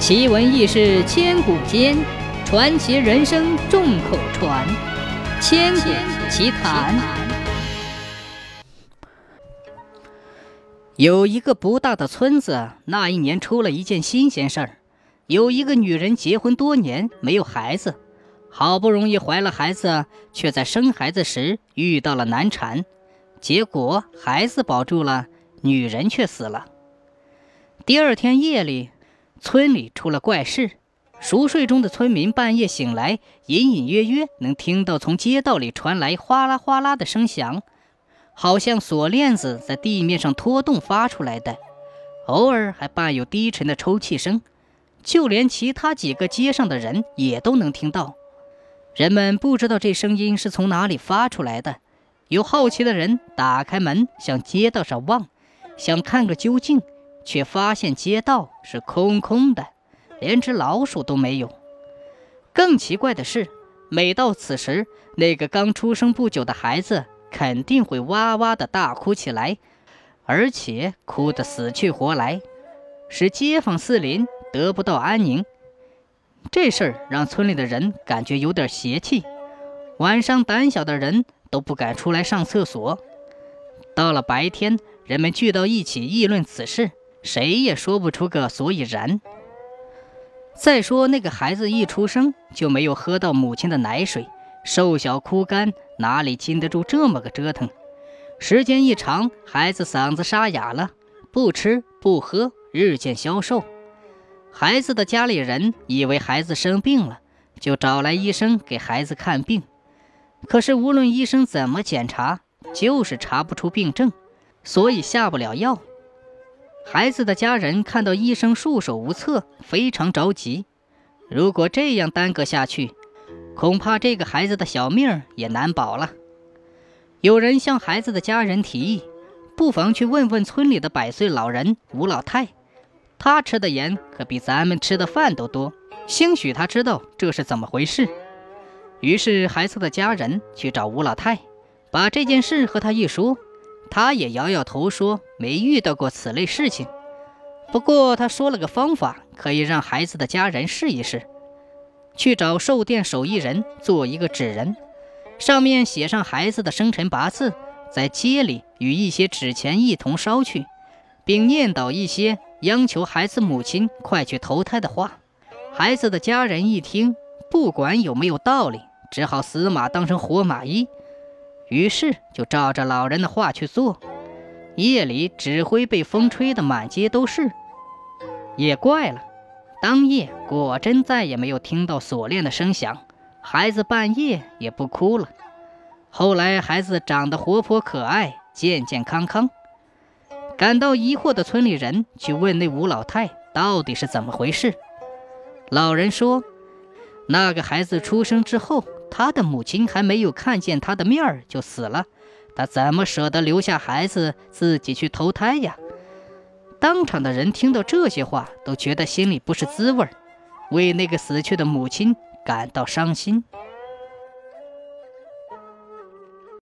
奇闻异事千古间，传奇人生众口传。千古奇谈。有一个不大的村子，那一年出了一件新鲜事儿。有一个女人结婚多年没有孩子，好不容易怀了孩子，却在生孩子时遇到了难产，结果孩子保住了，女人却死了。第二天夜里，村里出了怪事。熟睡中的村民半夜醒来，隐隐约约能听到从街道里传来哗啦哗啦的声响，好像锁链子在地面上拖动发出来的，偶尔还伴有低沉的抽泣声。就连其他几个街上的人也都能听到。人们不知道这声音是从哪里发出来的，有好奇的人打开门向街道上望，想看个究竟。却发现街道是空空的，连只老鼠都没有。更奇怪的是，每到此时，那个刚出生不久的孩子肯定会哇哇的大哭起来，而且哭得死去活来，使街坊四邻得不到安宁。这事儿让村里的人感觉有点邪气，晚上胆小的人都不敢出来上厕所。到了白天，人们聚到一起议论此事。谁也说不出个所以然。再说那个孩子一出生就没有喝到母亲的奶水，瘦小枯干，哪里经得住这么个折腾？时间一长，孩子嗓子沙哑了，不吃不喝，日渐消瘦。孩子的家里人以为孩子生病了，就找来医生给孩子看病。可是无论医生怎么检查，就是查不出病症，所以下不了药。孩子的家人看到医生束手无策，非常着急。如果这样耽搁下去，恐怕这个孩子的小命也难保了。有人向孩子的家人提议，不妨去问问村里的百岁老人吴老太，他吃的盐可比咱们吃的饭都多，兴许他知道这是怎么回事。于是，孩子的家人去找吴老太，把这件事和他一说。他也摇摇头说：“没遇到过此类事情。不过他说了个方法，可以让孩子的家人试一试。去找寿店手艺人做一个纸人，上面写上孩子的生辰八字，在街里与一些纸钱一同烧去，并念叨一些央求孩子母亲快去投胎的话。孩子的家人一听，不管有没有道理，只好死马当成活马医。”于是就照着老人的话去做。夜里纸灰被风吹得满街都是。也怪了，当夜果真再也没有听到锁链的声响，孩子半夜也不哭了。后来孩子长得活泼可爱，健健康康。感到疑惑的村里人去问那吴老太到底是怎么回事。老人说，那个孩子出生之后。他的母亲还没有看见他的面儿就死了，他怎么舍得留下孩子自己去投胎呀？当场的人听到这些话，都觉得心里不是滋味儿，为那个死去的母亲感到伤心。